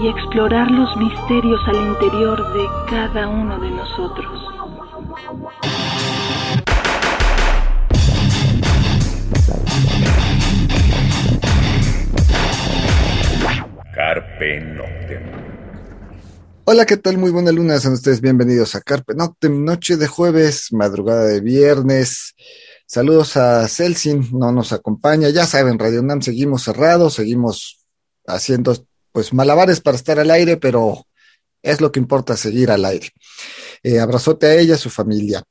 y explorar los misterios al interior de cada uno de nosotros. Carpe Noctem. Hola, ¿qué tal? Muy buena luna, sean ustedes bienvenidos a Carpe Noctem, noche de jueves, madrugada de viernes. Saludos a Celsin, no nos acompaña. Ya saben, Radio Nam seguimos cerrados, seguimos haciendo pues malabares para estar al aire, pero es lo que importa seguir al aire. Eh, abrazote a ella, a su familia.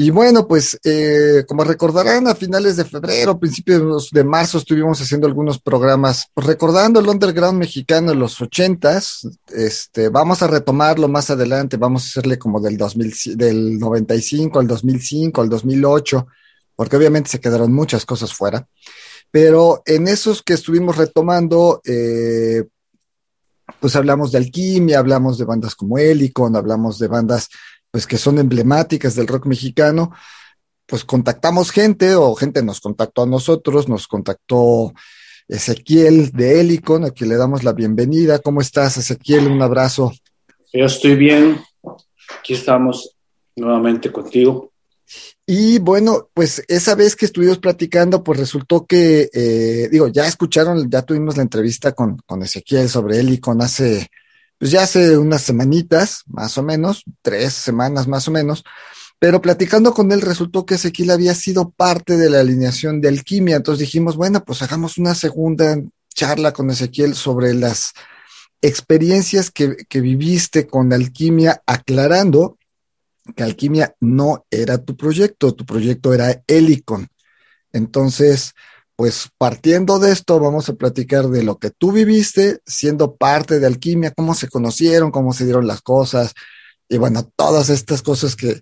Y bueno, pues eh, como recordarán, a finales de febrero, principios de marzo, estuvimos haciendo algunos programas pues, recordando el underground mexicano de los ochentas. Este, vamos a retomarlo más adelante, vamos a hacerle como del 2000, del 95 al 2005, al 2008, porque obviamente se quedaron muchas cosas fuera. Pero en esos que estuvimos retomando, eh, pues hablamos de Alquimia, hablamos de bandas como Helicon, hablamos de bandas pues que son emblemáticas del rock mexicano, pues contactamos gente o gente nos contactó a nosotros, nos contactó Ezequiel de Helicon, a quien le damos la bienvenida. ¿Cómo estás, Ezequiel? Un abrazo. Yo estoy bien. Aquí estamos nuevamente contigo. Y bueno, pues esa vez que estuvimos platicando, pues resultó que, eh, digo, ya escucharon, ya tuvimos la entrevista con, con Ezequiel sobre Helicon hace pues ya hace unas semanitas, más o menos, tres semanas más o menos, pero platicando con él resultó que Ezequiel había sido parte de la alineación de alquimia, entonces dijimos, bueno, pues hagamos una segunda charla con Ezequiel sobre las experiencias que, que viviste con alquimia, aclarando que alquimia no era tu proyecto, tu proyecto era Helicon. Entonces, pues partiendo de esto, vamos a platicar de lo que tú viviste siendo parte de Alquimia, cómo se conocieron, cómo se dieron las cosas, y bueno, todas estas cosas que,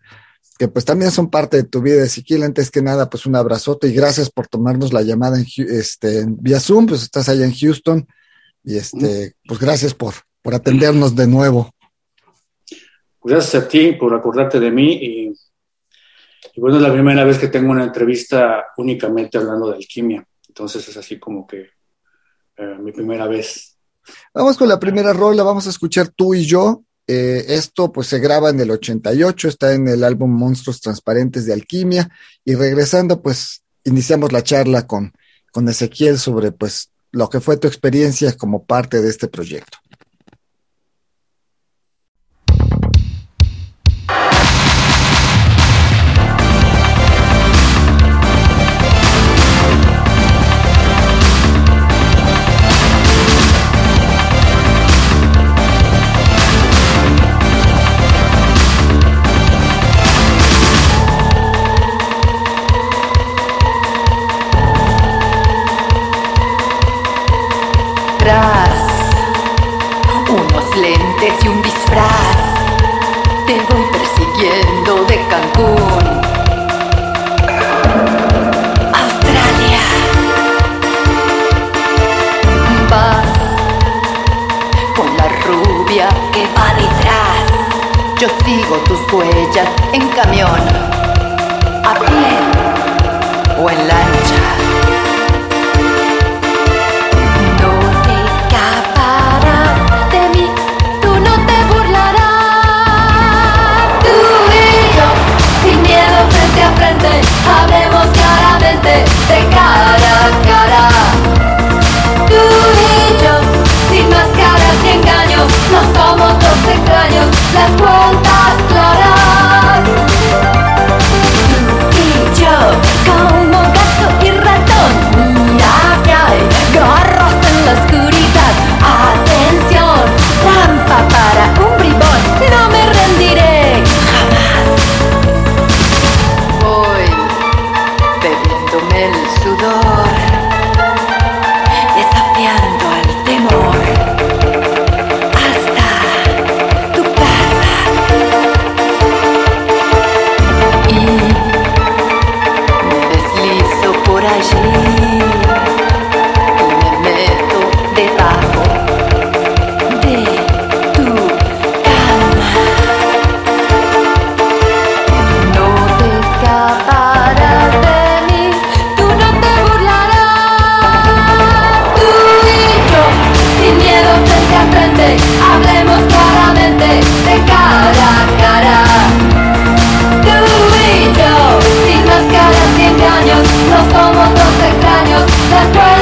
que pues también son parte de tu vida. Ezequiel, antes que nada, pues un abrazote y gracias por tomarnos la llamada en, este, vía Zoom, pues estás allá en Houston, y este, pues gracias por, por atendernos de nuevo. Gracias a ti por acordarte de mí y y bueno, es la primera vez que tengo una entrevista únicamente hablando de alquimia. Entonces es así como que eh, mi primera vez. Vamos con la primera rola, vamos a escuchar tú y yo. Eh, esto pues se graba en el 88, está en el álbum Monstruos Transparentes de Alquimia. Y regresando pues iniciamos la charla con, con Ezequiel sobre pues lo que fue tu experiencia como parte de este proyecto. Unos lentes y un disfraz. Te voy persiguiendo de Cancún. Australia. Vas con la rubia que va detrás. Yo sigo tus huellas en camión, a pie o en lancha. No somos dos extraños, las cuentas hablemos claramente de cara a cara. Tú y yo, sin máscaras ni engaños, no somos dos extraños. Las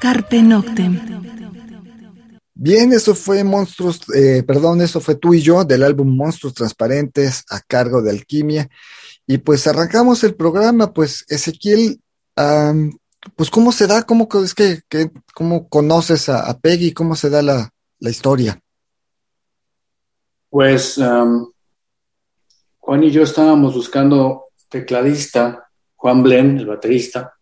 Carpe Noctem. Bien, eso fue Monstruos, eh, perdón, eso fue tú y yo del álbum Monstruos Transparentes a cargo de Alquimia. Y pues arrancamos el programa, pues Ezequiel, pues cómo se da, cómo es que, cómo conoces a, Peggy, cómo se da la, historia. Pues Juan y yo estábamos buscando tecladista, Juan Blen, el baterista,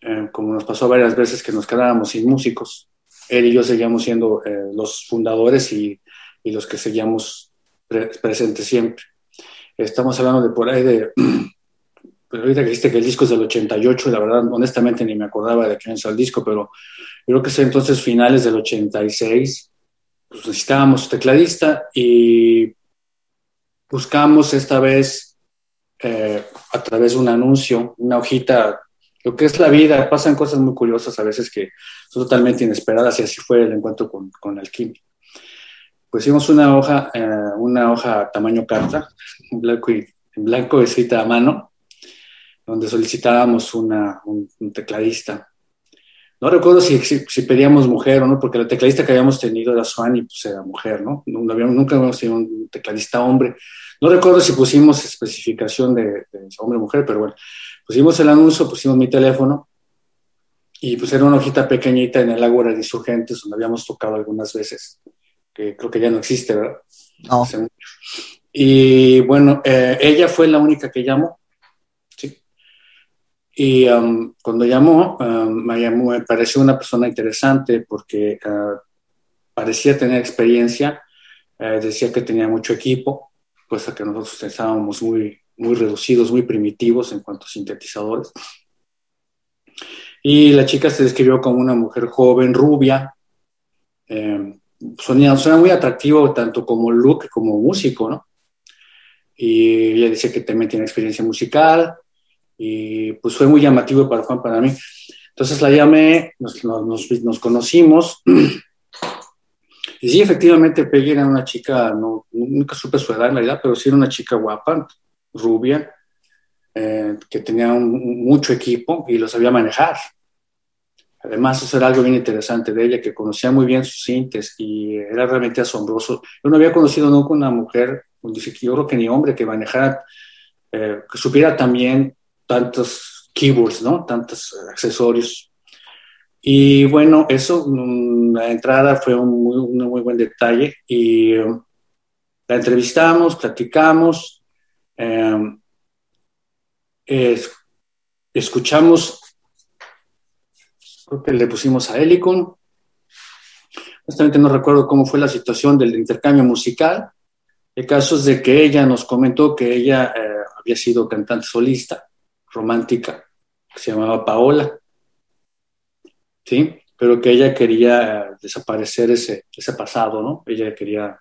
eh, como nos pasó varias veces que nos quedábamos sin músicos. Él y yo seguíamos siendo eh, los fundadores y, los que seguíamos presentes siempre. Estamos hablando de por ahí de, pues ahorita que dijiste que el disco es del 88, la verdad, honestamente ni me acordaba de quién es el disco, pero creo que es entonces finales del 86, pues necesitábamos tecladista y buscamos esta vez eh, a través de un anuncio, una hojita lo que es la vida, pasan cosas muy curiosas a veces que son totalmente inesperadas y así fue el encuentro con, con Alquimia. Pues hicimos una hoja, eh, una hoja tamaño carta, en blanco, y, en blanco escrita a mano, donde solicitábamos una, un, tecladista. No recuerdo si, si, pedíamos mujer o no, porque la tecladista que habíamos tenido era Swan y pues era mujer, ¿no? no habíamos, nunca habíamos tenido un tecladista hombre. No recuerdo si pusimos especificación de, de hombre o mujer, pero bueno, pusimos el anuncio, pusimos mi teléfono y pues era una hojita pequeñita en el Ágora de Insurgentes donde habíamos tocado algunas veces, que creo que ya no existe, ¿verdad? No. Y bueno, eh, ella fue la única que llamó, ¿sí? Y um, cuando llamó, um, me, llamó, me pareció una persona interesante porque uh, parecía tener experiencia, eh, decía que tenía mucho equipo, cosa que nosotros estábamos muy, muy reducidos, muy primitivos en cuanto a sintetizadores. Y la chica se describió como una mujer joven, rubia, eh, sonía, muy atractivo tanto como look como músico, ¿no? Y ella dice que también tiene experiencia musical y pues fue muy llamativo para Juan, para mí. Entonces la llamé, nos, nos, conocimos y sí, efectivamente Peggy era una chica, no, nunca supe su edad en realidad, pero sí era una chica guapa, rubia, eh, que tenía mucho equipo y lo sabía manejar. Además, eso era algo bien interesante de ella, que conocía muy bien sus sintes y era realmente asombroso. Yo no había conocido nunca una mujer, yo creo que ni hombre, que manejara, eh, que supiera también tantos keyboards, ¿no? Tantos accesorios. Y bueno, eso, mm, la entrada fue un muy, buen detalle y um, la entrevistamos, platicamos, Em, escuchamos, creo que le pusimos a Helicon. Honestamente no recuerdo cómo fue la situación del intercambio musical. El caso es de que ella nos comentó que ella eh, había sido cantante solista, romántica, que se llamaba Paola. ¿Sí? Pero que ella quería eh, desaparecer ese, ese pasado, ¿no? Ella quería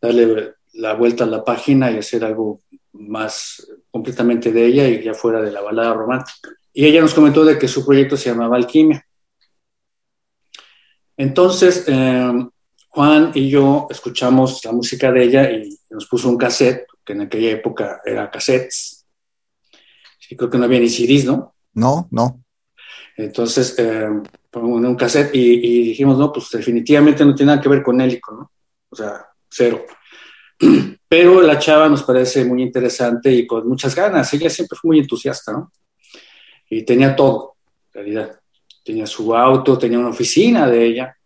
darle la vuelta a la página y hacer algo más completamente de ella y ya fuera de la balada romántica. Y ella nos comentó de que su proyecto se llamaba Alquimia. Entonces, em, Juan y yo escuchamos la música de ella y nos puso un cassette, que en aquella época era cassettes. Y creo que no había ni CDs, ¿no? No, no. Entonces, eh, un cassette y, dijimos, no, pues definitivamente no tiene nada que ver con Hélico, ¿no? O sea, cero. Pero la chava nos parece muy interesante y con muchas ganas. Ella siempre fue muy entusiasta, ¿no? Y tenía todo, en realidad. Tenía su auto, tenía una oficina de ella,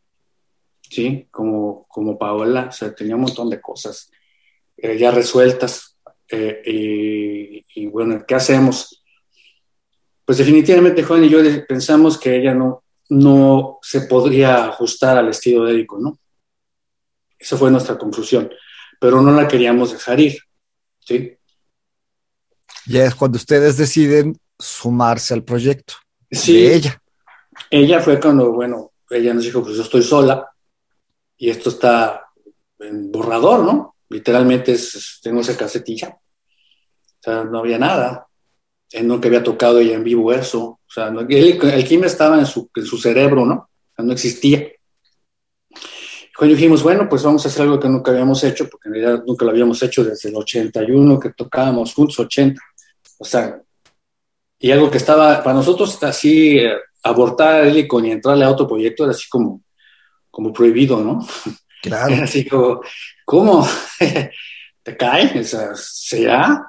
¿sí? Como, como Paola, o sea, tenía un montón de cosas eh, ya resueltas. Eh, y, y, bueno, ¿qué hacemos? Pues definitivamente Juan y yo pensamos que ella no, no se podría ajustar al estilo de Érico, ¿no? Esa fue nuestra conclusión pero no la queríamos dejar ir. ¿sí? Ya es cuando ustedes deciden sumarse al proyecto. Sí. ella. Ella fue cuando, bueno, ella nos dijo, pues yo estoy sola y esto está en borrador, ¿no? Literalmente es, tengo esa casetilla. O sea, no había nada. Él nunca había tocado ella en vivo eso. O sea, el, el, estaba en su, en su cerebro, ¿no? O sea, no existía. Cuando dijimos, bueno, pues vamos a hacer algo que nunca habíamos hecho, porque en realidad nunca lo habíamos hecho desde el 81 que tocábamos juntos, 80. O sea, y algo que estaba para nosotros así eh, abortar el Helicon y entrarle a otro proyecto era así como, como prohibido, ¿no? Claro. Era así como, ¿cómo? ¿Te cae? O sea, ¿será?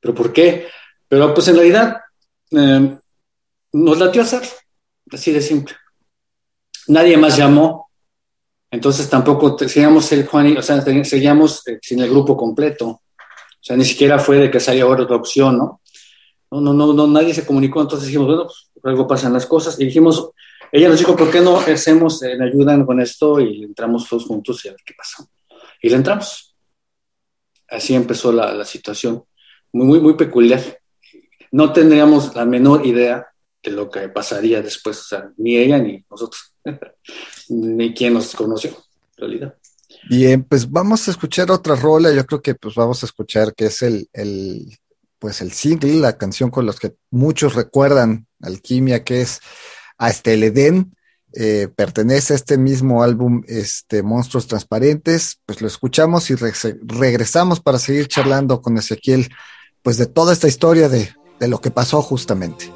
¿Pero por qué? Pero pues en realidad eh, nos latió hacer, así de simple. Nadie más llamó, entonces tampoco seguíamos el Juan, o sea, seguíamos eh, sin el grupo completo. O sea, ni siquiera fue de que salía otra opción, ¿no? No, no, no, no, nadie se comunicó, entonces dijimos, bueno, pues, algo pasan las cosas. Y dijimos, ella nos dijo, ¿por qué no hacemos, eh, ayudan con esto y entramos todos juntos y a ver qué pasa? Y le entramos. Así empezó la, la situación, muy, muy, muy peculiar. No tendríamos la menor idea de lo que pasaría después, o sea, ni ella ni nosotros, ni quien nos conoció, en realidad. Bien, pues vamos a escuchar otra rola, yo creo que pues vamos a escuchar que es el, el pues el single, la canción con los que muchos recuerdan Alquimia, que es Hasta el Edén, eh, pertenece a este mismo álbum, este Monstruos Transparentes, pues lo escuchamos y re regresamos para seguir charlando con Ezequiel, pues de toda esta historia de, de lo que pasó justamente.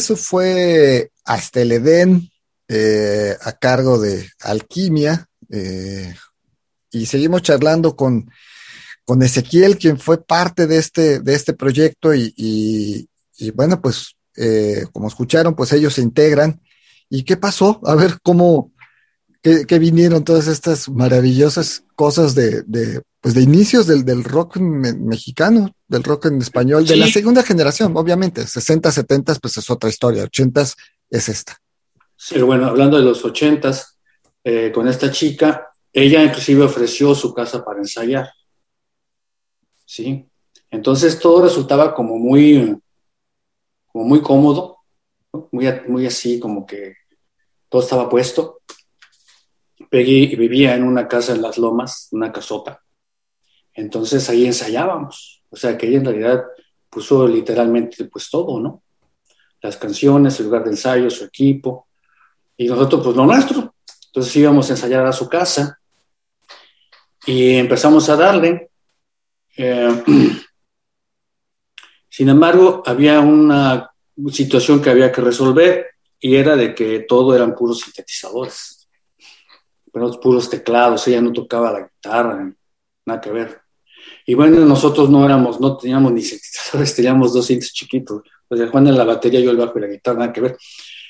Eso fue hasta el Edén eh, a cargo de Alquimia. eh, y seguimos charlando con, con Ezequiel, quien fue parte de este, de este proyecto. Y, bueno, pues eh, como escucharon, pues ellos se integran. ¿Y qué pasó? A ver cómo, qué, vinieron todas estas maravillosas cosas de, pues de inicios del, del rock me- mexicano, del rock en español, de la segunda generación, obviamente. 60, 70, pues es otra historia. 80 es esta. Sí, bueno, hablando de los ochentas, eh, con esta chica, ella inclusive ofreció su casa para ensayar. ¿Sí? Entonces todo resultaba como muy, como muy cómodo, ¿no? muy, muy así, como que todo estaba puesto. Peggy vivía en una casa en Las Lomas, una casota. Entonces ahí ensayábamos. O sea que ella en realidad puso literalmente pues todo, ¿no? Las canciones, el lugar de ensayo, su equipo, y nosotros pues lo nuestro. Entonces íbamos a ensayar a su casa y empezamos a darle. Eh, sin embargo, había una situación que había que resolver y era de que todo eran puros sintetizadores, puros teclados, ella no tocaba la guitarra, nada que ver. Y bueno, nosotros no éramos, no teníamos ni sintetizadores, teníamos dos sintes chiquitos. O sea, Juan en la batería, yo el bajo y la guitarra, nada que ver.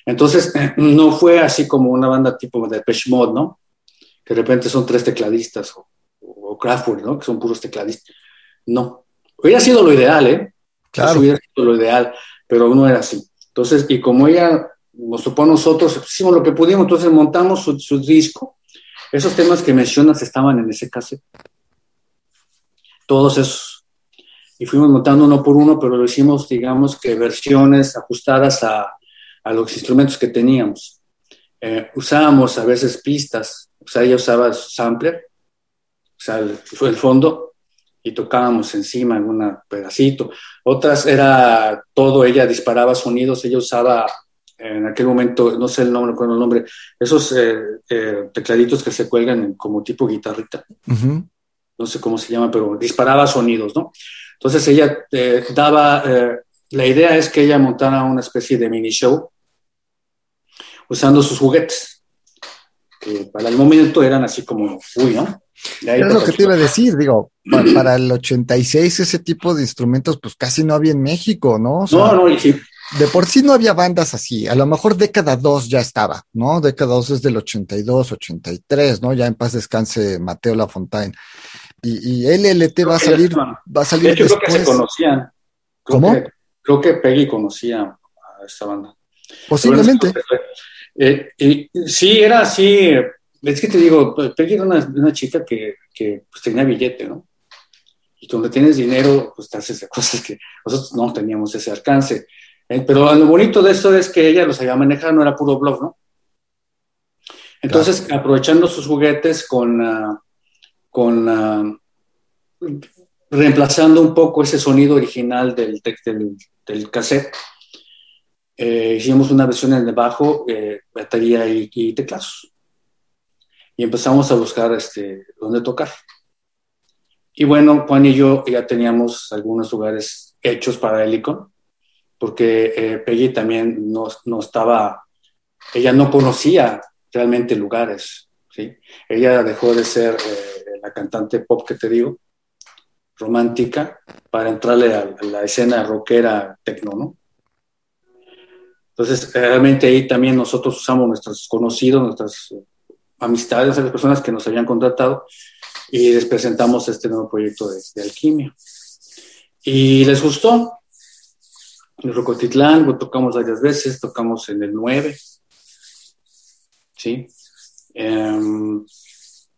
Entonces, no fue así como una banda tipo de Depeche Mode, ¿no? Que de repente son tres tecladistas o, o Kraftwerk, ¿no? Que son puros tecladistas. No. Hubiera sido lo ideal, ¿eh? Claro. Eso hubiera sido lo ideal, pero no era así. Entonces, y como ella nos topó a nosotros, hicimos lo que pudimos, entonces montamos su, su disco. Esos temas que mencionas estaban en ese cassette. Todos esos. Y fuimos montando uno por uno, pero lo hicimos, digamos, que versiones ajustadas a, a los instrumentos que teníamos. Eh, usábamos a veces pistas, o sea, ella usaba su sampler, o sea, el, el fondo, y tocábamos encima algún pedacito. Otras era todo, ella disparaba sonidos, ella usaba en aquel momento, no sé el nombre, con el nombre, esos eh, eh, tecladitos que se cuelgan en- como tipo guitarrita, Ujú. No sé cómo se llama, pero disparaba sonidos, ¿no? Entonces ella eh, daba, eh, la idea es que ella montara una especie de mini show usando sus juguetes, que para el momento eran así como, uy, ¿no? Es lo para- que te iba a decir, digo, pa- para, el 86 ese tipo de instrumentos pues casi no había en México, ¿no? O sea, No, no, y sí, de por sí no había bandas así, a lo mejor década 2 ya estaba, ¿no? Década 2 es del 82, 83, ¿no? Ya en paz descanse Mateo Lafontaine. Y, y LLT va a salir, va a De salir hecho, creo que se después, conocían. Creo ¿Cómo? Que, creo que Peggy conocía a esta banda. posiblemente. Eh, y sí, era así. Es que te digo, Peggy era una, una chica que, que, pues, tenía billete, ¿no? Y cuando tienes dinero, pues te haces de cosas que nosotros no teníamos ese alcance. Eh, pero lo bonito de esto es que ella lo sabía manejar, no era puro bluff, ¿no? Entonces, aprovechando sus juguetes con, ah, con reemplazando un poco ese sonido original del, del, del cassette, eh, hicimos una versión en el bajo, eh, batería y, y teclados. Y empezamos a buscar este, dónde tocar. Y bueno, Juan y yo ya teníamos algunos lugares hechos para Helicon, porque eh, Peggy también no, no estaba, ella no conocía realmente lugares, ¿sí? Ella dejó de ser eh, la cantante pop que te digo, romántica, para entrarle a, a la escena rockera tecno, ¿no? Entonces, realmente ahí también nosotros usamos nuestros conocidos, nuestras, amistades, a las personas que nos habían contratado y les presentamos este nuevo proyecto de, de alquimia. Y les gustó. En Rocotitlán lo tocamos varias veces, tocamos en el 9. ¿Sí? Em,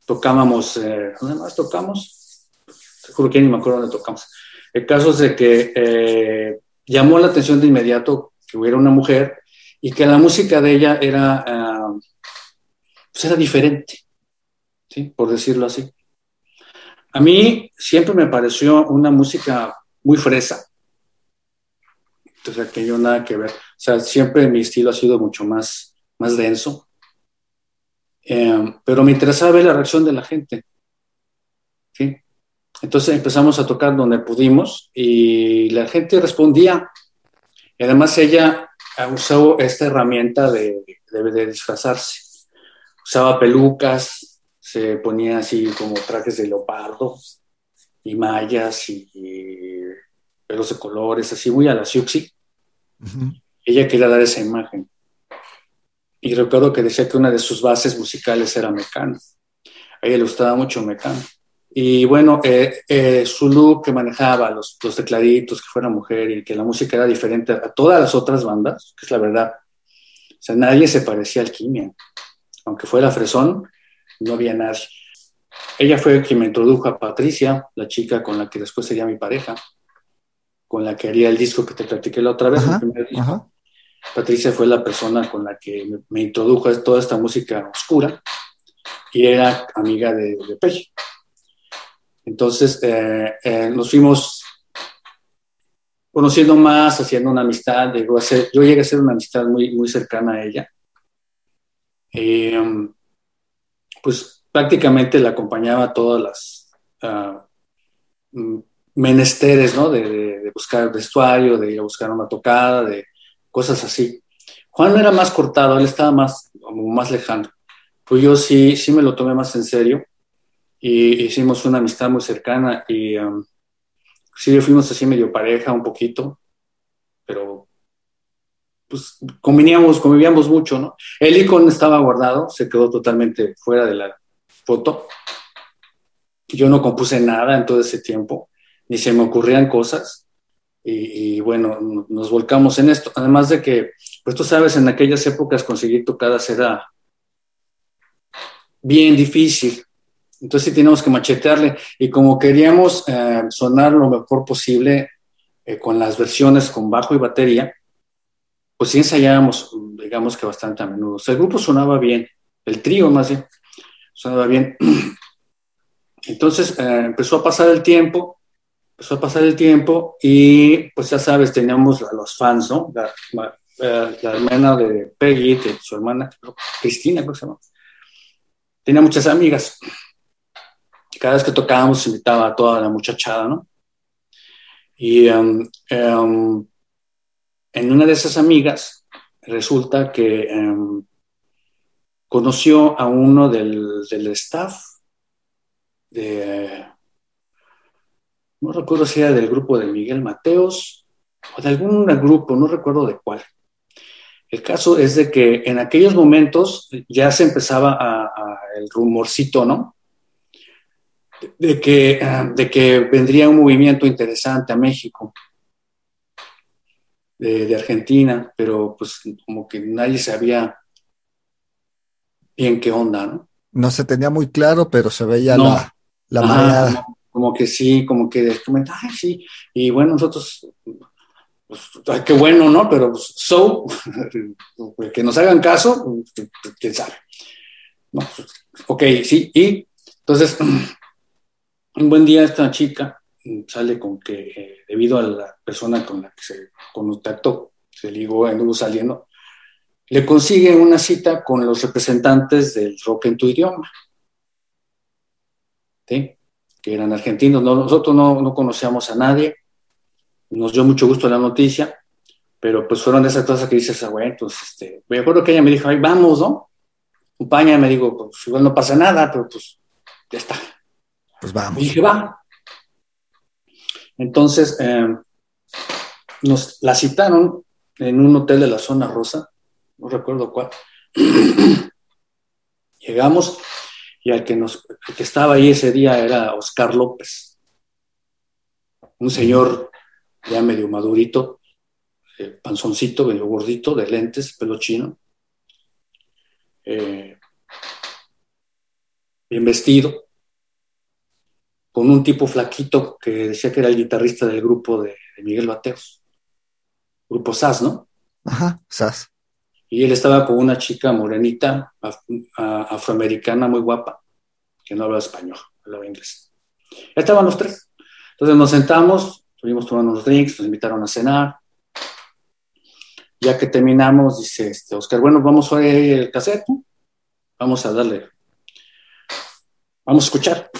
tocábamos, eh, ¿dónde más tocamos? Seguro que ni me acuerdo dónde tocamos. El caso es de que eh, llamó la atención de inmediato que hubiera una mujer y que la música de ella era, ah, pues era diferente, ¿sí? por decirlo así. A mí siempre me pareció una música muy fresa. Entonces, aquello nada que ver. O sea, siempre mi estilo ha sido mucho más, más denso. Eh, pero me interesaba ver la reacción de la gente. ¿sí? Entonces empezamos a tocar donde pudimos y la gente respondía. Y además ella usó esta herramienta de, de, disfrazarse. Usaba pelucas, se ponía así como trajes de leopardo y mallas y, pelos de colores, así muy a la Siuxi. Ella quería dar esa imagen. Y recuerdo que decía que una de sus bases musicales era Mecano. A ella le gustaba mucho Mecano. Y bueno, eh, eh, su look que manejaba, los, los, tecladitos, que fuera mujer y que la música era diferente a todas las otras bandas, que es la verdad. O sea, nadie se parecía al Kimia. Aunque fuera Fresón, no había nadie. Ella fue quien me introdujo a Patricia, la chica con la que después sería mi pareja, con la que haría el disco que te platiqué la otra vez, el primer disco. Patricia fue la persona con la que me, introdujo a toda esta música oscura y era amiga de, de entonces eh, eh, nos fuimos conociendo más, haciendo una amistad. yo llegué a ser una amistad muy, muy cercana a ella. Eh, pues prácticamente la acompañaba a todas las ah, mm, menesteres, ¿no? De, buscar vestuario, de ir a buscar una tocada, de cosas así. Juan era más cortado, él estaba más, más lejano. Pues yo sí, sí me lo tomé más en serio y hicimos una amistad muy cercana y um, sí fuimos así medio pareja un poquito, pero pues conveníamos, convivíamos mucho, ¿no? El icono estaba guardado, se quedó totalmente fuera de la foto. Yo no compuse nada en todo ese tiempo, ni se me ocurrían cosas. Y, bueno, nos volcamos en esto. Además de que, pues tú sabes, en aquellas épocas conseguir tocadas era bien difícil. Entonces sí teníamos que machetearle y como queríamos eh, sonar lo mejor posible eh, con las versiones con bajo y batería, pues sí ensayábamos, digamos que bastante a menudo. El grupo sonaba bien, el trío más bien, sonaba bien. Entonces eh, empezó a pasar el tiempo, empezó a pasar el tiempo y pues ya sabes, teníamos a los fans, ¿no? La, hermana de Peggy, su hermana Cristina, ¿cómo se llama? Tenía muchas amigas cada vez que tocábamos invitaba a toda la muchachada, ¿no? Y um, um, en una de esas amigas resulta que um, conoció a uno del, del, staff de, no recuerdo si era del grupo de Miguel Mateos o de algún grupo, no recuerdo de cuál. El caso es de que en aquellos momentos ya se empezaba a, a el rumorcito, ¿no? de que, de que vendría un movimiento interesante a México, de, Argentina, pero pues como que nadie sabía bien qué onda, ¿no? No se tenía muy claro, pero se veía la, la como, que sí, como que ay, sí, y bueno, nosotros, pues, qué bueno, ¿no? Pero pues, so, que nos hagan caso, quién sabe. No, ok, sí, y entonces un buen día esta chica sale con que, eh, debido a la persona con la que se contactó, se ligó, anduvo saliendo, le consigue una cita con los representantes del rock en tu idioma, ¿sí? Que eran argentinos. nosotros no, no, conocíamos a nadie, nos dio mucho gusto la noticia, pero pues fueron de esas cosas que dices, ah, bueno, entonces, este, me acuerdo que ella me dijo, ay, vamos, ¿no? Acompaña, me digo, pues igual no pasa nada, pero pues ya está, pues vamos. Y dije, va. Entonces, eh, nos la citaron en un hotel de la zona rosa, no recuerdo cuál. Llegamos y el que, nos, que estaba ahí ese día era Oscar López, un señor ya medio madurito, eh, panzoncito, medio gordito, de lentes, pelo chino, eh, bien vestido, con un tipo flaquito que decía que era el guitarrista del grupo de, Miguel Bateos, grupo SAS, ¿no? Ajá, SAS. Y él estaba con una chica morenita, afroamericana, muy guapa, que no hablaba español, hablaba inglés. Estaban los tres. Entonces nos sentamos, estuvimos tomando unos drinks, nos invitaron a cenar. Ya que terminamos, dice este, Oscar, bueno, vamos a ver el cassette, vamos a darle, vamos a escuchar.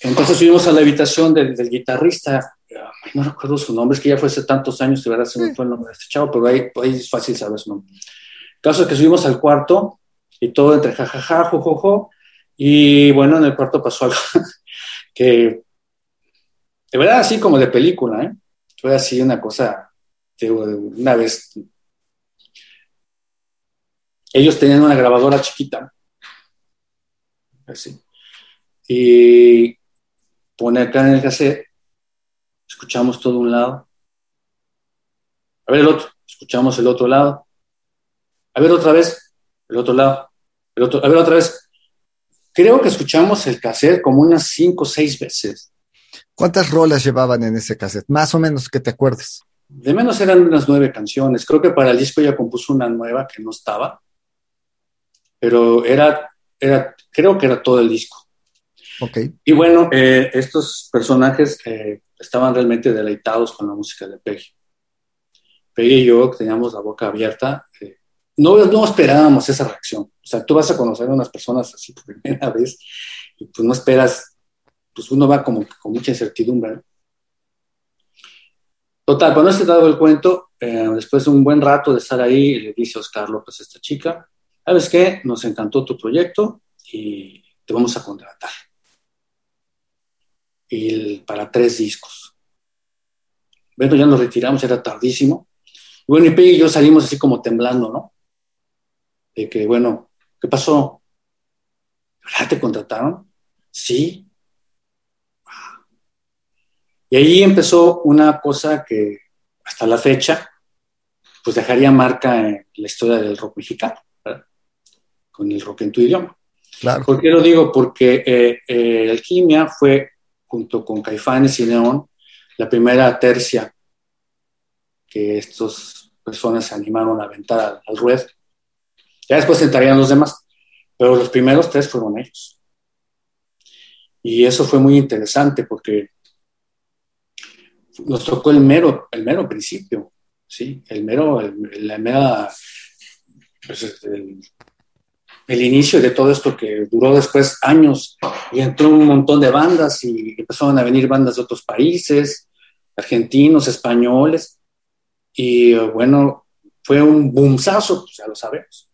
Entonces subimos a la habitación del, guitarrista, no recuerdo su nombre, es que ya fue hace tantos años, de verdad se me fue el nombre de este chavo, pero ahí, ahí es fácil saber su nombre. Caso es que subimos al cuarto y todo entre jajaja, jojojo, y bueno, en el cuarto pasó algo que, de verdad, así como de película, ¿eh? Fue así una cosa, una vez, ellos tenían una grabadora chiquita, así, y pone acá en el cassette, escuchamos todo un lado, a ver el otro, escuchamos el otro lado, a ver otra vez, el otro lado, el otro, a ver otra vez. Creo que escuchamos el cassette como unas cinco o seis veces. ¿Cuántas rolas llevaban en ese cassette? Más o menos que te acuerdes. De menos eran unas nueve canciones. Creo que para el disco ya compuso una nueva que no estaba. Pero era, era creo que era todo el disco. Y bueno, eh, estos personajes eh, estaban realmente deleitados con la música de Peggy. Peggy y yo teníamos la boca abierta. Eh, no, no esperábamos esa reacción. O sea, tú vas a conocer a unas personas así por primera vez y pues no esperas, pues uno va como con mucha incertidumbre. Total, cuando se dado el cuento, después de un buen rato de estar ahí, le dice Oscar López a esta chica, ¿sabes qué? Nos encantó tu proyecto y te vamos a contratar y para tres discos. Bueno, ya nos retiramos, era tardísimo. bueno, y Peggy y yo salimos así como temblando, ¿no? De que, bueno, ¿qué pasó? ¿Verdad te contrataron? Sí. Y ahí empezó una cosa que hasta la fecha, pues dejaría marca en la historia del rock mexicano, ¿verdad? con el rock en tu idioma. Claro. ¿Por qué lo digo? Porque eh, eh, Alquimia fue junto con Caifanes y Neón, la primera tercia que estas personas se animaron a aventar al, ruedo. Ya después entrarían los demás, pero los primeros tres fueron ellos. Y eso fue muy interesante porque nos tocó el mero, el mero principio, ¿sí? El mero, la mera, pues, el inicio de todo esto que duró después años y entró un montón de bandas y empezaron a venir bandas de otros países, argentinos, españoles, y bueno, fue un boomsazo, pues ya lo sabemos.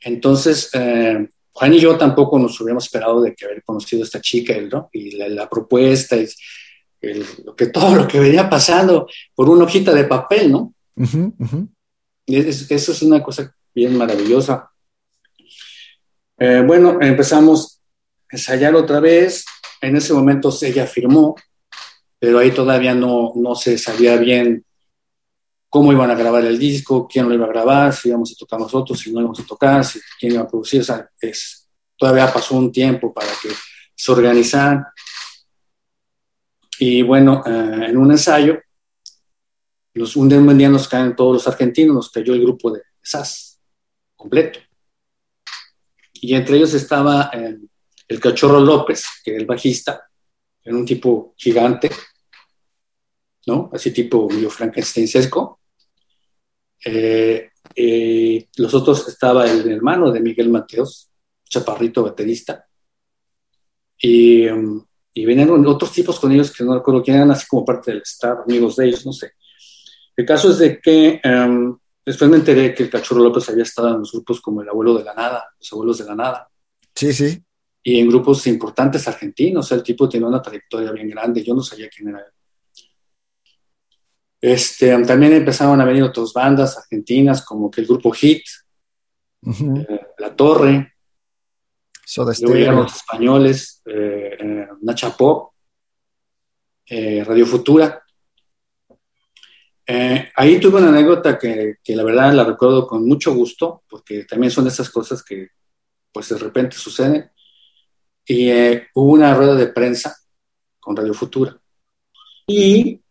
Entonces, eh, Juan y yo tampoco nos hubiéramos esperado de que haber conocido a esta chica, ¿no? Y la, propuesta, y lo que, todo lo que venía pasando por una hojita de papel, ¿no? eso es una cosa bien maravillosa. Eh, bueno, empezamos a ensayar otra vez. En ese momento ella firmó, pero ahí todavía no, no se sabía bien cómo iban a grabar el disco, quién lo iba a grabar, si íbamos a tocar nosotros, si no íbamos a tocar, si quién iba a producir. O sea, es, todavía pasó un tiempo para que se organizaran. Y bueno, eh, en un ensayo, un día nos caen todos los argentinos, nos cayó el grupo de SAS completo y entre ellos estaba eh, el Cachorro López, que era el bajista, era un tipo gigante, ¿no? Así tipo medio frankensteinsesco. Eh, eh, los otros estaba el hermano de Miguel Mateos, chaparrito baterista, y, um, y venían otros tipos con ellos que no recuerdo quién eran, así como parte del staff, amigos de ellos, no sé. El caso es de que um, Después me enteré que el Cachorro López había estado en los grupos como El Abuelo de la Nada, Los Abuelos de la Nada. Sí, sí. Y en grupos importantes argentinos. el tipo tiene una trayectoria bien grande. Yo no sabía quién era él. Este, también empezaron a venir otras bandas argentinas, como que el grupo Hit, eh, La Torre, Soda Luego los españoles, eh, eh, Nacha Pop, eh, Radio Futura. Eh, ahí tuve una anécdota que, que la verdad la recuerdo con mucho gusto, porque también son esas cosas que pues de repente suceden. Y hubo una rueda de prensa con Radio Futura. Y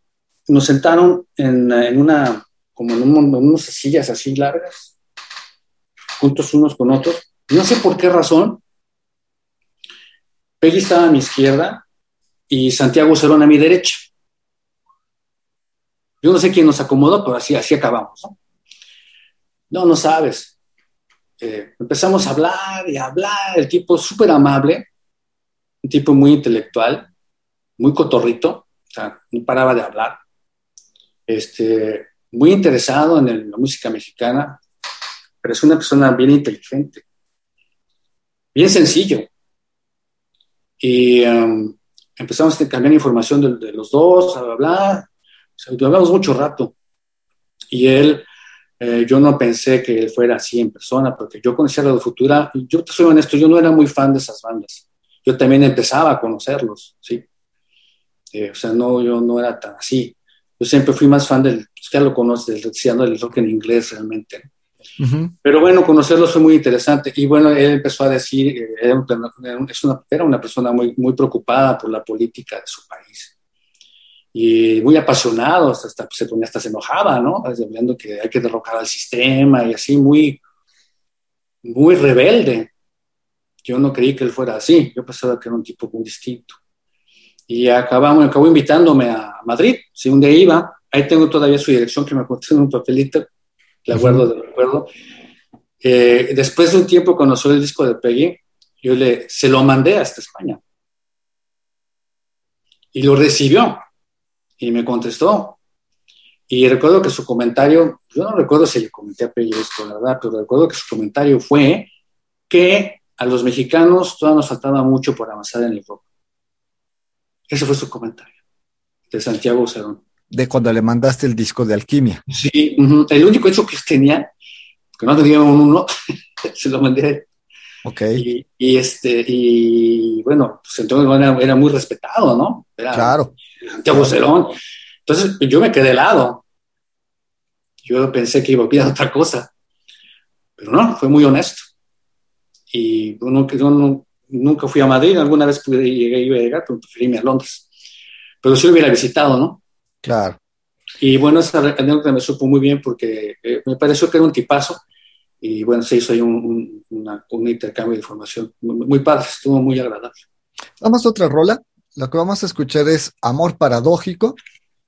nos sentaron en, una, como en, un, unas sillas así largas, juntos unos con otros. No sé por qué razón, Peggy estaba a mi izquierda y Santiago Cerón a mi derecha. Yo no sé quién nos acomodó, pero así, así acabamos. No, no, no sabes. Eh, empezamos a hablar y a hablar, el tipo súper amable, un tipo muy intelectual, muy cotorrito, o sea, no paraba de hablar, este, muy interesado en el- la música mexicana, pero es una persona bien inteligente, bien sencillo. Y um, empezamos a cambiar información de, de los dos, a hablar, o sea, hablamos mucho rato. Y él, eh, yo no pensé que él fuera así en persona, porque yo conocía a la Futura, yo te soy honesto, yo no era muy fan de esas bandas. Yo también empezaba a conocerlos, ¿sí? Eh, o sea, no, yo no era tan así. Yo siempre fui más fan del, pues ya lo conoces, del, rock en inglés realmente. Pero bueno, conocerlos fue muy interesante. Y bueno, él empezó a decir, eh, era, una, era una persona muy, muy preocupada por la política de su país. Y muy apasionado, hasta, hasta se ponía, hasta se enojaba, ¿no? Hablando que hay que derrocar al sistema y así, muy, muy rebelde. Yo no creí que él fuera así. Yo pensaba que era un tipo muy distinto. Y acabamos, acabó invitándome a Madrid. Si un día iba, ahí tengo todavía su dirección que me apunté en un papelito, la guardo de recuerdo. Eh, después de un tiempo, soy el disco de Peggy, yo le, se lo mandé hasta España. Y lo recibió. Y me contestó. Y recuerdo que su comentario, yo no recuerdo si le comenté a Peggy esto, la verdad, pero recuerdo que su comentario fue que a los mexicanos todavía nos faltaba mucho por avanzar en el rock. Ese fue su comentario, de Santiago Cerón. De cuando le mandaste el disco de Alquimia. Sí, el único hecho que tenía, que no tenía un uno, se lo mandé a él. Ok. Y, y este, y bueno, pues entonces era, era muy respetado, ¿no? Era Claro. Santiago Cerón. Entonces yo me quedé helado. Yo pensé que iba a pedir otra cosa, pero no, fue muy honesto. Y bueno, que yo no- nunca fui a Madrid, alguna vez pude llegar, iba a llegar, pero preferí irme a Londres. Pero sí lo hubiera visitado, ¿no? Claro. Y bueno, esa anécdota me supo muy bien porque eh, me pareció que era un tipazo. Y bueno, se hizo ahí un, un- una- un intercambio de información muy, muy padre, estuvo muy agradable. Vamos a otra rola. Lo que vamos a escuchar es Amor Paradójico.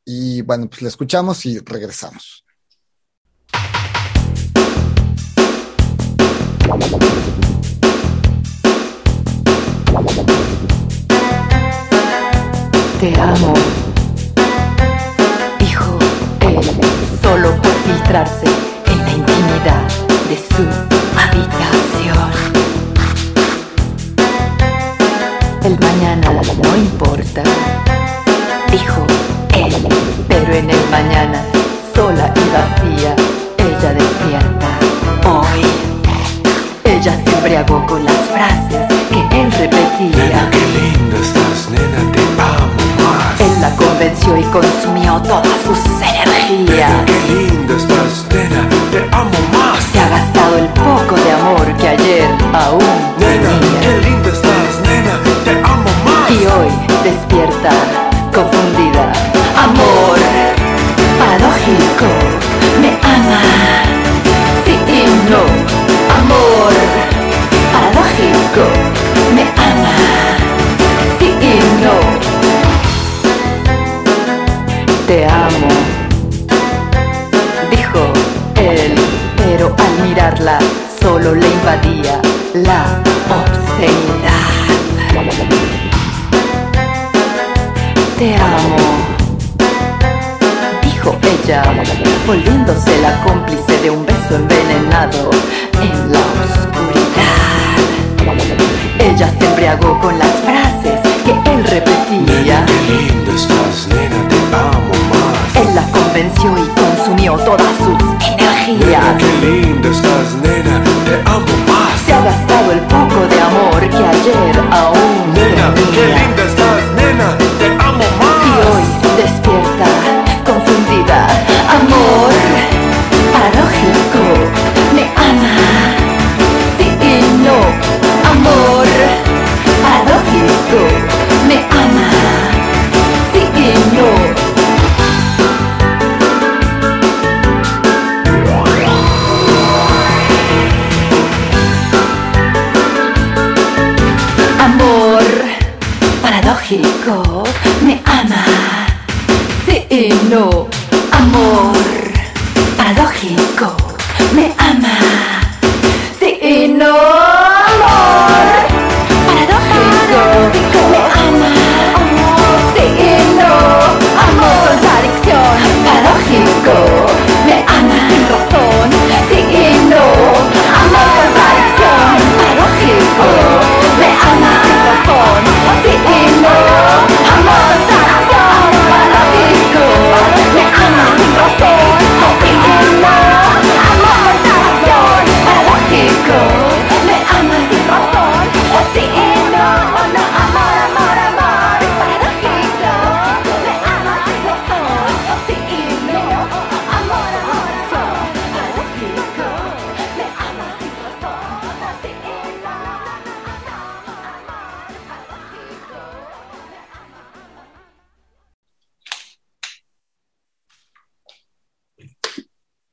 Y bueno, pues la escuchamos y regresamos. Te amo, dijo él, solo por filtrarse en la intimidad de su habitación. El mañana no importa, dijo él, pero en el mañana, sola y vacía, ella despierta. Hoy, ella se embriagó con las frases que él repetía. Qué linda estás, nena, te amo más. Él la convenció y consumió todas sus energías. Qué linda estás, nena, te amo más. Se ha gastado el poco de amor que ayer aún Nena, tenía. qué linda estás, nena, te amo más. Y hoy despierta, confundida. Amor, paradójico, me ama. Sí y no. Amor, paradójico, Te amo, dijo él, pero al mirarla solo le invadía la obscenidad. Te amo, dijo ella, volviéndose la cómplice de un beso envenenado en la oscuridad. Ella se embriagó con las frases que él repetía. Qué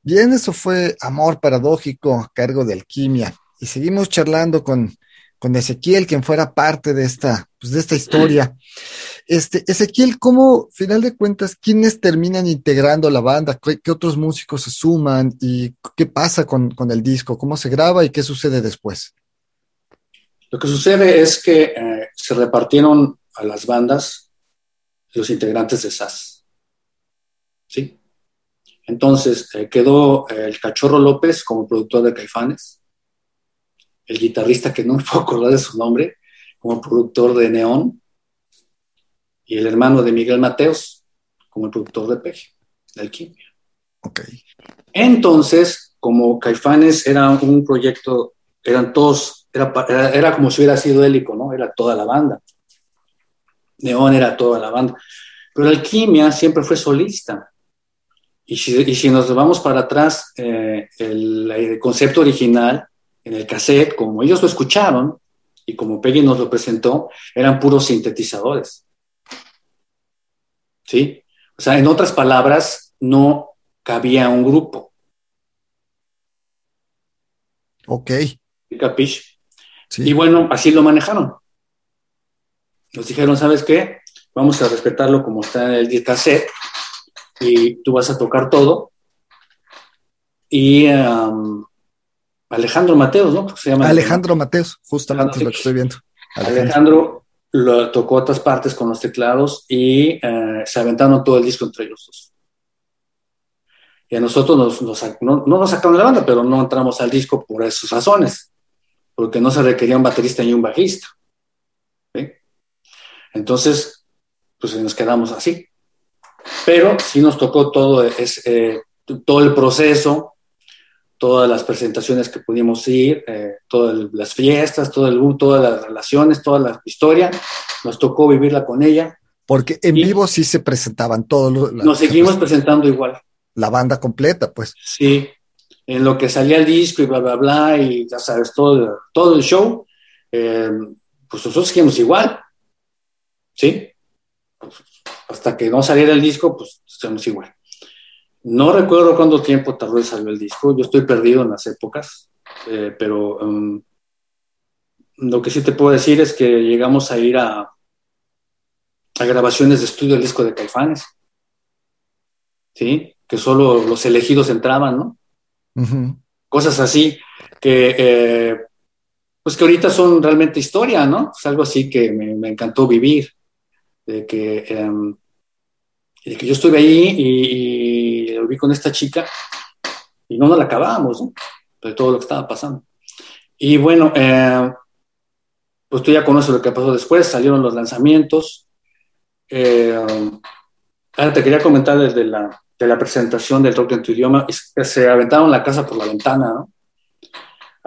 Bien, eso fue Amor Paradójico a cargo de Alquimia. Y seguimos charlando con, con Ezequiel, quien fuera parte de esta, pues de esta historia. Este, Ezequiel, ¿cómo, final de cuentas, quiénes terminan integrando la banda? ¿Qué, otros músicos se suman? ¿Y qué pasa con, con el disco? ¿Cómo se graba y qué sucede después? Lo que sucede es que eh, se repartieron a las bandas los integrantes de SAS. ¿Sí? Entonces eh, quedó eh, el Cachorro López como productor de Caifanes, el guitarrista que no me puedo acordar de su nombre, como productor de Neón, y el hermano de Miguel Mateos como el productor de Peje, de Alquimia. Ok. Entonces, como Caifanes era un proyecto, eran todos, era, era como si hubiera sido Hélico, ¿no? Era toda la banda. Neón era toda la banda. Pero Alquimia siempre fue solista. Y si, y si nos vamos para atrás, eh, el, el concepto original en el cassette, como ellos lo escucharon y como Peggy nos lo presentó, eran puros sintetizadores. ¿Sí? O sea, en otras palabras, no cabía un grupo. Ok. ¿Sí ¿Capish? Sí. Y bueno, así lo manejaron. Nos dijeron, ¿sabes qué? Vamos a respetarlo como está en el cassette y tú vas a tocar todo. Y um, Alejandro Mateos, ¿no? Se llama Alejandro Mateos, justamente es lo que estoy viendo. Alejandro. Alejandro lo tocó otras partes con los teclados y eh, se aventaron todo el disco entre ellos dos. Y a nosotros nos, nos no, no nos sacaron de la banda, pero no entramos al disco por esas razones, porque no se requería un baterista ni un bajista. ¿sí? Entonces, pues nos quedamos así. Pero sí nos tocó todo, es, eh, todo el proceso, todas las presentaciones que pudimos ir, eh, todas las fiestas, todo el, todas las relaciones, toda la historia, nos tocó vivirla con ella. Porque en Y- vivo sí se presentaban todos los. Nos seguimos presentando igual. La banda completa, pues. Sí, en lo que salía el disco y bla, bla, bla, y ya sabes, todo, todo el show, eh, pues nosotros seguimos igual. ¿Sí? Hasta que no saliera el disco, pues seguimos igual. No recuerdo cuánto tiempo tardó en salir el disco, yo estoy perdido en las épocas, eh, pero um, lo que sí te puedo decir es que llegamos a ir a, a grabaciones de estudio del disco de Caifanes. ¿Sí? Que solo los elegidos entraban, ¿no? Cosas así que eh, pues que ahorita son realmente historia, ¿no? Es algo así que me, me encantó vivir, de que, em, de que yo estuve ahí y, y lo vi con esta chica y no nos la acabábamos, ¿no? De todo lo que estaba pasando. Y bueno, eh, pues tú ya conoces lo que pasó después, salieron los lanzamientos. Eh, ahora te quería comentar desde la, de la presentación del rock en tu idioma, es que se aventaron la casa por la ventana, ¿no?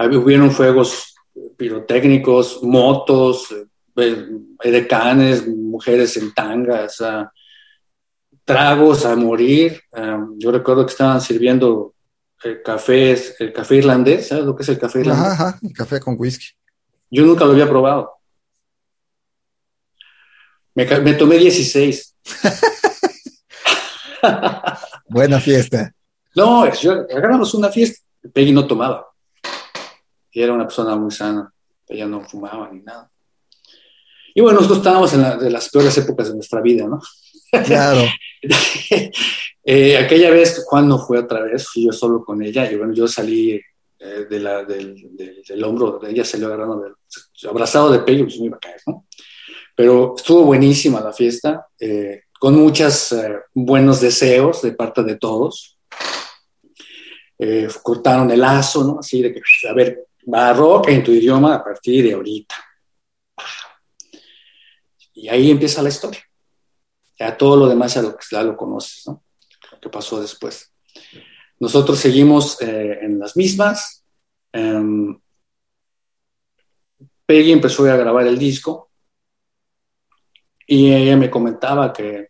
Hubieron fuegos pirotécnicos, motos, eh, edecanes, mujeres en tangas, tragos a morir. Yo recuerdo que estaban sirviendo eh, cafés, el café irlandés, ¿sabes lo que es el café irlandés? Ajá, ajá, café con whisky. Yo nunca lo había probado. Me, tomé 16. Buena fiesta. No, yo, agarramos una fiesta. Peggy no tomaba. Y era una persona muy sana. Ella no fumaba ni nada. Y bueno, nosotros estábamos en la, de las peores épocas de nuestra vida, ¿no? Claro. eh, aquella vez Juan no fue otra vez, fui yo solo con ella y bueno, yo salí eh, de la, del, del, del, hombro de ella, salió agarrando, del, abrazado de pelo, pues me iba a caer, ¿no? Pero estuvo buenísima la fiesta, eh, con muchos buenos deseos de parte de todos. Cortaron el lazo, ¿no? Así de que, a ver, barroca en tu idioma a partir de ahorita. Y ahí empieza la historia. Ya todo lo demás ya lo, ya lo conoces, ¿no? Lo que pasó después. Nosotros seguimos eh, en las mismas. Um, Peggy empezó a grabar el disco y ella me comentaba que,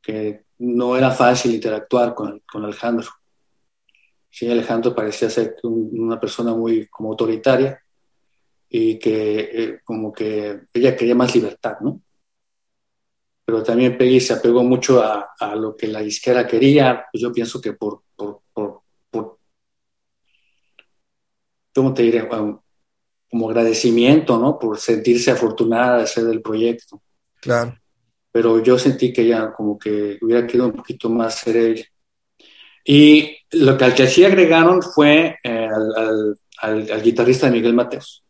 que no era fácil interactuar con, con Alejandro. Sí, Alejandro parecía ser un, una persona muy como autoritaria y que eh, como que ella quería más libertad, ¿no? Pero también Peggy se apegó mucho a, a lo que la disquera quería, pues yo pienso que por, por, por, por ¿cómo te diré? Como agradecimiento, ¿no? Por sentirse afortunada de ser del proyecto. Claro. Pero yo sentí que ella como que hubiera querido un poquito más ser ella. Y lo que al que sí agregaron fue eh, al, al, al, al, guitarrista de Miguel Mateos.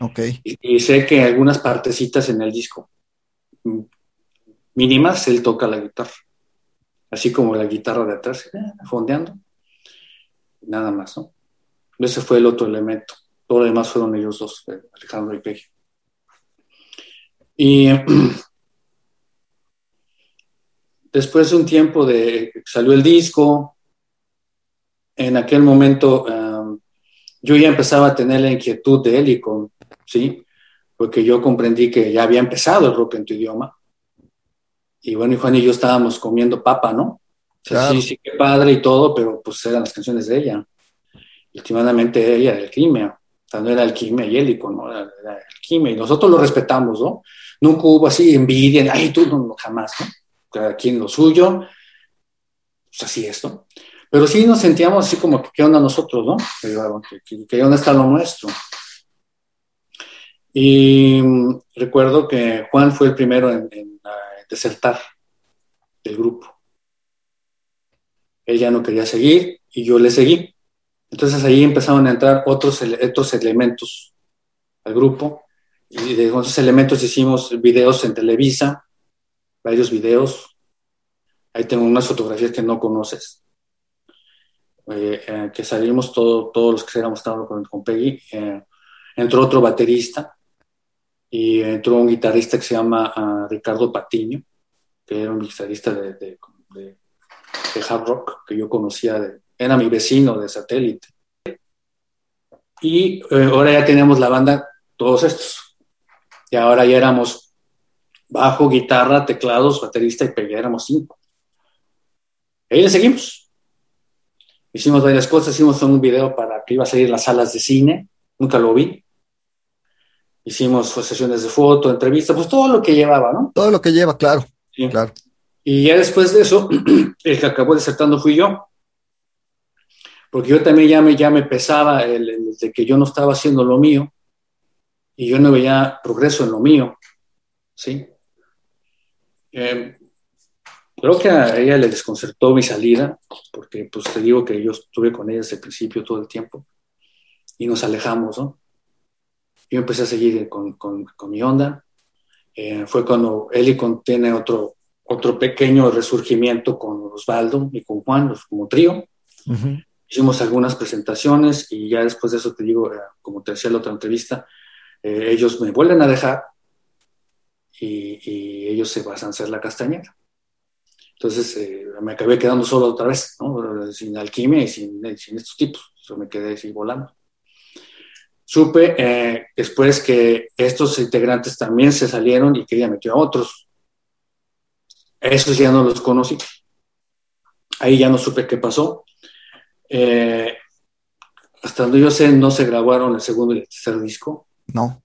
Ok. Y, y, sé que algunas partecitas en el disco mínimas él toca la guitarra. Así como la guitarra de atrás, eh, fondeando. Nada más, ¿no? Ese fue el otro elemento. Todo lo demás fueron ellos dos, eh, Alejandro y Peggy. Y después de un tiempo de salió el disco, en aquel momento um, yo ya empezaba a tener la inquietud de Helicon, ¿sí? Porque yo comprendí que ya había empezado el rock en tu idioma. Y bueno, y Juan y yo estábamos comiendo papa, ¿no? Claro. Sí, sí, qué padre y todo, pero pues eran las canciones de ella. Últimamente ella era el crimen, o sea, no era el crimen y Helicon, ¿no? Era, era el crimen, y nosotros lo respetamos, ¿no? Nunca hubo así envidia, ay, tú no, jamás, ¿no? Cada quien lo suyo, pues así es, ¿no? Pero sí nos sentíamos así como, ¿qué onda nosotros, no? ¿Qué, qué onda está lo nuestro? Y recuerdo que Juan fue el primero en, en desertar del grupo. Él ya no quería seguir y yo le seguí. Entonces ahí empezaron a entrar otros, otros elementos al grupo y de esos elementos hicimos videos en Televisa, varios videos. Ahí tengo unas fotografías que no conoces, eh, eh, que salimos todo, todos los que éramos con, con Peggy. Eh, entró otro baterista y entró un guitarrista que se llama uh, Ricardo Patiño, que era un guitarrista de, de, de, de hard rock que yo conocía, era mi vecino de satélite. Y ahora ya tenemos la banda, todos estos y ahora ya éramos bajo, guitarra, teclados, baterista y pegué, éramos cinco. Y ahí le seguimos. Hicimos varias cosas, hicimos un video para que iba a salir las salas de cine, nunca lo vi. Hicimos sesiones de foto, entrevistas, pues todo lo que llevaba, ¿no? Todo lo que lleva, claro. Sí. claro. Y ya después de eso, el que acabó desertando fui yo. Porque yo también ya me, ya me pesaba el, el de que yo no estaba haciendo lo mío y yo no veía progreso en lo mío, ¿sí? Eh, creo que a ella le desconcertó mi salida, porque pues te digo que yo estuve con ella desde el principio todo el tiempo, y nos alejamos, ¿no? Yo empecé a seguir con, con, con mi onda, eh, fue cuando Helicon tiene otro, otro pequeño resurgimiento con Osvaldo y con Juan, como trío. Uh -huh. Hicimos algunas presentaciones y ya después de eso te digo, eh, como te decía en la otra entrevista, eh, ellos me vuelven a dejar y, y, ellos se pasan a hacer la castañera. Entonces eh, me acabé quedando solo otra vez, ¿no? sin alquimia y sin, sin, estos tipos. Yo me quedé así volando. Supe eh, después que estos integrantes también se salieron y que ella metió a otros. Esos ya no los conocí. Ahí ya no supe qué pasó. Eh, hasta donde yo sé, no se grabaron el segundo y el tercer disco. No.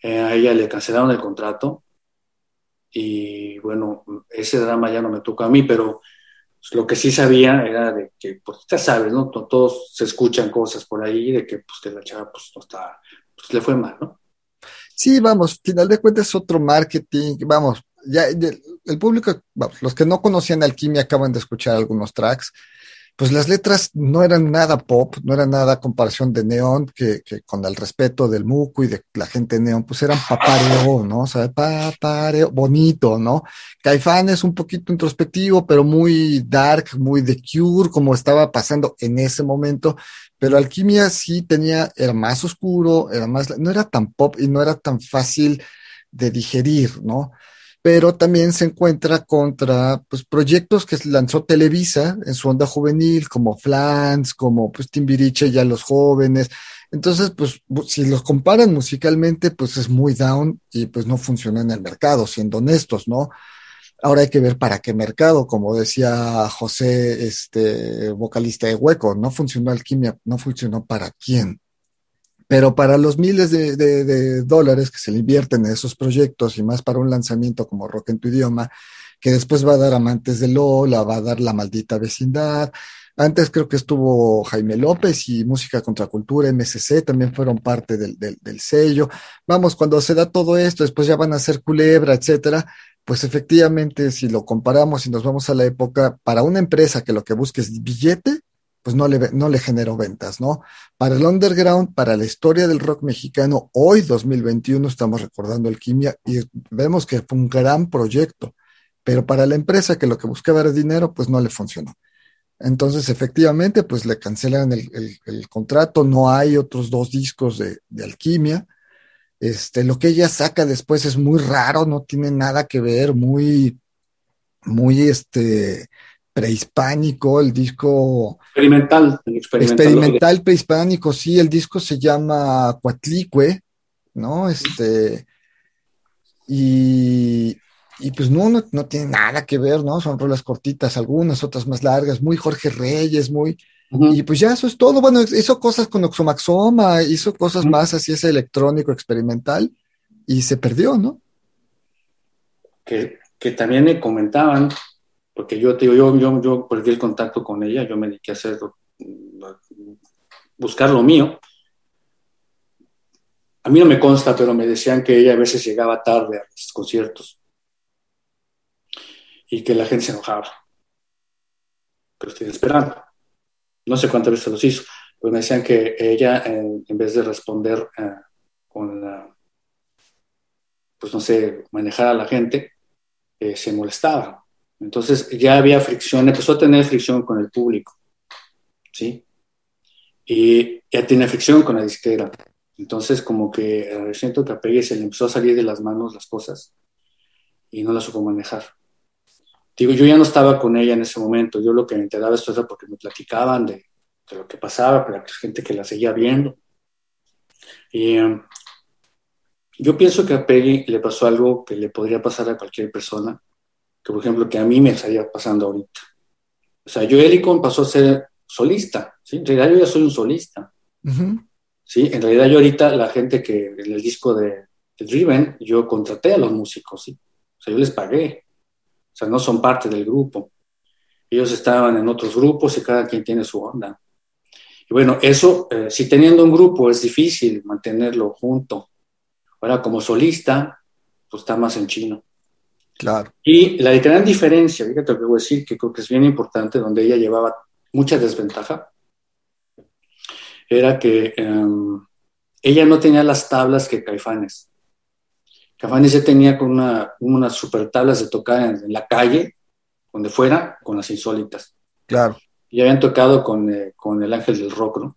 Eh, a ella le cancelaron el contrato y bueno, ese drama ya no me tocó a mí, pero pues, lo que sí sabía era de que, pues ya sabes, ¿no? Todos se escuchan cosas por ahí de que, pues, que la chava pues no está, pues le fue mal, ¿no? Sí, vamos, final de cuentas es otro marketing, vamos, ya el, el público, vamos, los que no conocían Alquimia acaban de escuchar algunos tracks, pues las letras no eran nada pop, no eran nada comparación de Neón, que, que con el respeto del Muco y de la gente Neón, pues eran papareo, ¿no? O sea, papareo, bonito, ¿no? Caifán es un poquito introspectivo, pero muy dark, muy de Cure, como estaba pasando en ese momento, pero Alquimia sí tenía, era más oscuro, era más, no era tan pop y no era tan fácil de digerir, ¿no? Pero también se encuentra contra pues, proyectos que lanzó Televisa en su onda juvenil, como Flans, como pues Timbiriche ya los jóvenes. Entonces, pues si los comparan musicalmente, pues es muy down y pues no funciona en el mercado, siendo honestos, ¿no? Ahora hay que ver para qué mercado, como decía José, este vocalista de Hueco, no funcionó Alquimia, no funcionó para quién. Pero para los miles de, dólares que se le invierten en esos proyectos y más para un lanzamiento como Rock en tu idioma, que después va a dar Amantes de Lola, va a dar La Maldita Vecindad. Antes creo que estuvo Jaime López y Música contra Cultura, MSC, también fueron parte del, del, sello. Vamos, cuando se da todo esto, después ya van a ser Culebra, etcétera, pues efectivamente, si lo comparamos y nos vamos a la época, para una empresa que lo que busque es billete, pues no le, no le generó ventas, ¿no? Para el underground, para la historia del rock mexicano, hoy 2021 estamos recordando Alquimia y vemos que fue un gran proyecto, pero para la empresa que lo que buscaba era dinero, pues no le funcionó. Entonces, efectivamente, pues le cancelan el, contrato, no hay otros dos discos de, de, Alquimia. Este, lo que ella saca después es muy raro, no tiene nada que ver, muy, muy, este, prehispánico, el disco... Experimental. Experimental prehispánico, sí, el disco se llama Cuatlicue, ¿no? Este... Y, y pues no, no, tiene nada que ver, ¿no? Son rolas cortitas, algunas, otras más largas, muy Jorge Reyes, muy... Y pues ya eso es todo. Bueno, hizo cosas con Oxomaxoma, hizo cosas más así, ese electrónico experimental, y se perdió, ¿no? Que, que también me comentaban porque yo, digo, yo, yo, yo perdí el contacto con ella, yo me dediqué a hacer, buscar lo mío. A mí no me consta, pero me decían que ella a veces llegaba tarde a los conciertos y que la gente se enojaba. Pero estoy esperando. No sé cuántas veces los hizo, pero me decían que ella, en, vez de responder eh, con la, pues no sé, manejar a la gente, eh, se molestaba entonces ya había fricción, empezó a tener fricción con el público, ¿sí? Y ya tiene fricción con la disquera. Entonces como que a Peggy se le empezó a salir de las manos las cosas y no la supo manejar. Digo, yo ya no estaba con ella en ese momento, yo lo que me enteraba esto era porque me platicaban de, lo que pasaba, pero hay gente que la seguía viendo. Y em, yo pienso que a Peggy le pasó algo que le podría pasar a cualquier persona, que por ejemplo que a mí me estaría pasando ahorita. O sea, yo Helicon pasó a ser solista, ¿sí? En realidad yo ya soy un solista. Sí, en realidad yo ahorita la gente que en el disco de, Driven, yo contraté a los músicos, ¿sí? O sea, yo les pagué. O sea, no son parte del grupo. Ellos estaban en otros grupos y cada quien tiene su onda. Y bueno, eso, eh, si teniendo un grupo es difícil mantenerlo junto. Ahora, como solista, pues está más en chino. Claro. Y la gran diferencia, fíjate lo que voy a decir, que creo que es bien importante, donde ella llevaba mucha desventaja, era que em, ella no tenía las tablas que Caifanes. Caifanes ya tenía con una, unas super tablas de tocar en, la calle, donde fuera, con las insólitas. Claro. Y habían tocado con, eh, con el ángel del rock, ¿no?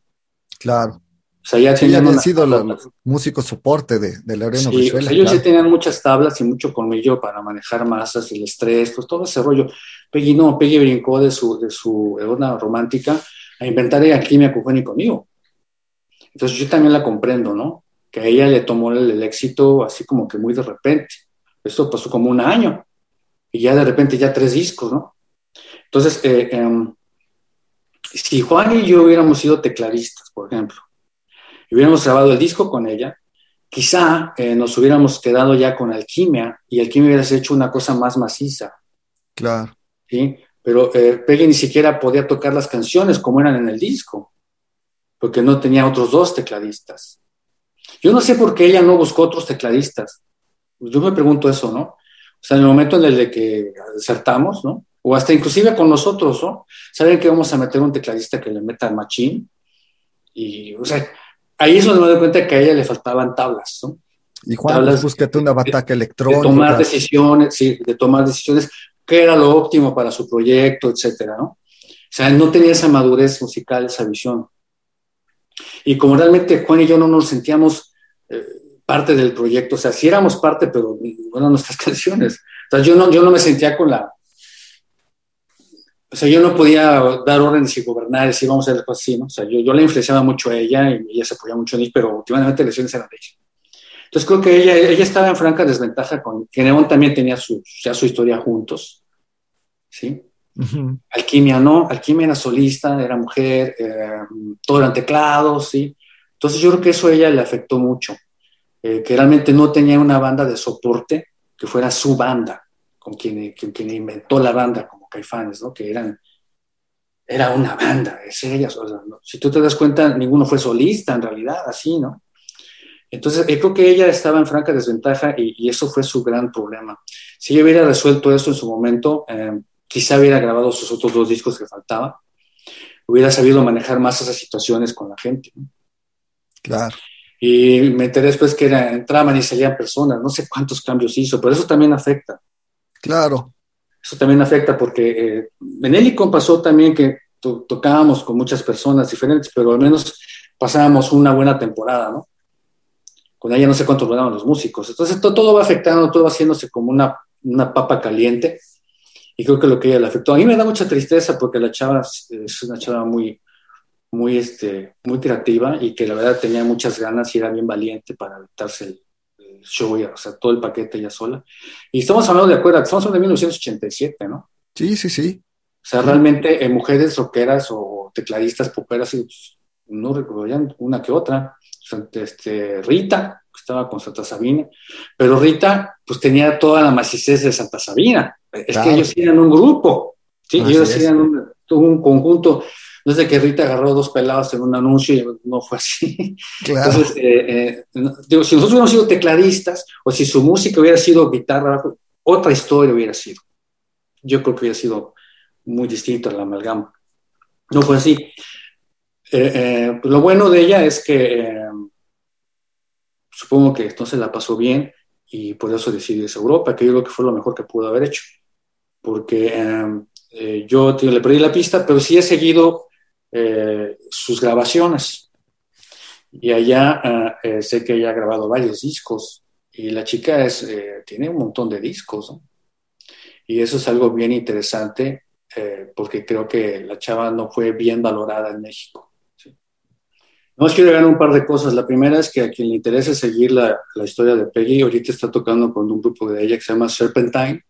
Claro. O sea, ya habían sido los músicos soporte de, de Laureano sí, ellos sí tenían muchas tablas y mucho colmillo para manejar masas, el estrés, pues todo ese rollo. Peggy no, Peggy brincó de su, de su onda romántica a inventar el alquimia con conmigo. Entonces yo también la comprendo, ¿no? Que a ella le tomó el, éxito así como que muy de repente. Esto pasó como un año y ya de repente ya tres discos, ¿no? Entonces, eh, em, si Juan y yo hubiéramos sido tecladistas, por ejemplo, y hubiéramos grabado el disco con ella, quizá eh, nos hubiéramos quedado ya con Alquimia y Alquimia hubiera hecho una cosa más maciza. Claro. ¿sí? Pero eh, Peggy ni siquiera podía tocar las canciones como eran en el disco, porque no tenía otros dos tecladistas. Yo no sé por qué ella no buscó otros tecladistas. Yo me pregunto eso, ¿no? O sea, en el momento en el de que desertamos, ¿no? O hasta inclusive con nosotros, ¿no? Saben que vamos a meter un tecladista que le meta machín. Y, o sea, ahí es donde me doy cuenta que a ella le faltaban tablas, ¿no? Y Juan, tablas pues, búsquete una bataca electrónica. De tomar decisiones, sí, de tomar decisiones, qué era lo óptimo para su proyecto, etcétera, ¿no? O sea, no tenía esa madurez musical, esa visión. Y como realmente Juan y yo no nos sentíamos eh, parte del proyecto, o sea, sí éramos parte, pero bueno, nuestras canciones. O sea, yo no, yo no me sentía con la... O sea, yo no podía dar órdenes y gobernar, decir, vamos a hacer cosas así, ¿no? O sea, yo, yo le influenciaba mucho a ella y ella se apoyaba mucho en mí, pero últimamente las elecciones eran de ella. Entonces creo que ella, ella estaba en franca desventaja con que Neón también tenía su, ya su historia juntos, ¿sí? Alquimia no, Alquimia era solista, era mujer, eh, todo eran teclados, ¿sí? Entonces yo creo que eso a ella le afectó mucho, eh, que realmente no tenía una banda de soporte que fuera su banda, con quien, quien inventó la banda, como Caifanes, ¿no? Que eran, era una banda, es ella. Si tú te das cuenta, ninguno fue solista en realidad, así, ¿no? Entonces, yo creo que ella estaba en franca desventaja y, eso fue su gran problema. Si ella hubiera resuelto eso en su momento, eh, quizá hubiera grabado sus otros dos discos que faltaban, hubiera sabido manejar más esas situaciones con la gente. Claro. Y me enteré después que era, entraban y salían personas, no sé cuántos cambios hizo, pero eso también afecta. Claro. Eso también afecta porque eh, en Helicon pasó también que tocábamos con muchas personas diferentes, pero al menos pasábamos una buena temporada, ¿no? Con ella no sé cuánto duraban los músicos. Entonces todo, todo va afectando, todo va haciéndose como una, una papa caliente y creo que lo que ella le afectó. A mí me da mucha tristeza porque la chava es una chava muy, muy, este, muy creativa y que la verdad tenía muchas ganas y era bien valiente para adaptarse el, show, o sea, todo el paquete ella sola. Y estamos hablando de acuerdo, estamos hablando de 1987, ¿no? Sí, sí, sí. O sea, realmente eh, mujeres rockeras o tecladistas poperas, pues, no recuerdo una que otra. Este, Rita, que estaba con Santa Sabina, pero Rita, pues tenía toda la macicez de Santa Sabina. Es que ellos eran un grupo, ¿sí? ellos eran un, conjunto. No es de que Rita agarró dos pelados en un anuncio y no fue así. Entonces, eh, eh, digo, si nosotros hubiéramos sido tecladistas o si su música hubiera sido guitarra, otra historia hubiera sido. Yo creo que hubiera sido muy distinto a la amalgama. No fue así. Eh, pues lo bueno de ella es que supongo que entonces la pasó bien y por eso decidió irse a Europa, que yo creo que fue lo mejor que pudo haber hecho porque eh, yo le perdí la pista, pero sí he seguido eh, sus grabaciones. Y allá eh, sé que ella ha grabado varios discos y la chica es, tiene un montón de discos. Y eso es algo bien interesante porque creo que la chava no fue bien valorada en México. ¿sí? No quiero agregar un par de cosas. La primera es que a quien le interese seguir la, la historia de Peggy, ahorita está tocando con un grupo de ella que se llama Serpentine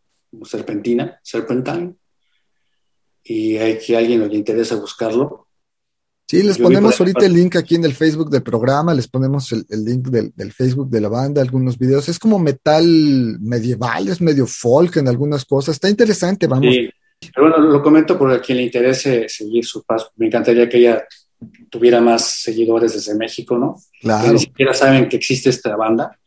Serpentina, Serpentine, y hay que alguien le interesa buscarlo. Sí, les ponemos ahorita el link aquí en el Facebook del programa, les ponemos el, link del, Facebook de la banda, algunos videos. Es como metal medieval, es medio folk en algunas cosas. Está interesante, vamos. Sí, pero bueno, lo comento por quien le interese seguir su paso. Me encantaría que ella tuviera más seguidores desde México, ¿no? Claro. Que ni siquiera saben que existe esta banda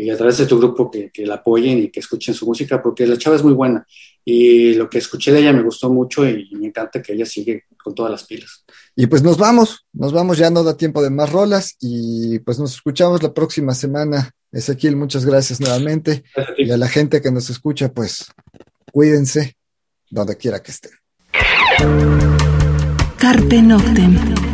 y a través de tu grupo que, que, la apoyen y que escuchen su música, porque la chava es muy buena. Y lo que escuché de ella me gustó mucho y, me encanta que ella sigue con todas las pilas. Y pues nos vamos, nos vamos, ya no da tiempo de más rolas y pues nos escuchamos la próxima semana. Ezequiel, muchas gracias nuevamente. y a la gente que nos escucha, pues cuídense donde quiera que estén. Carpe Noctem.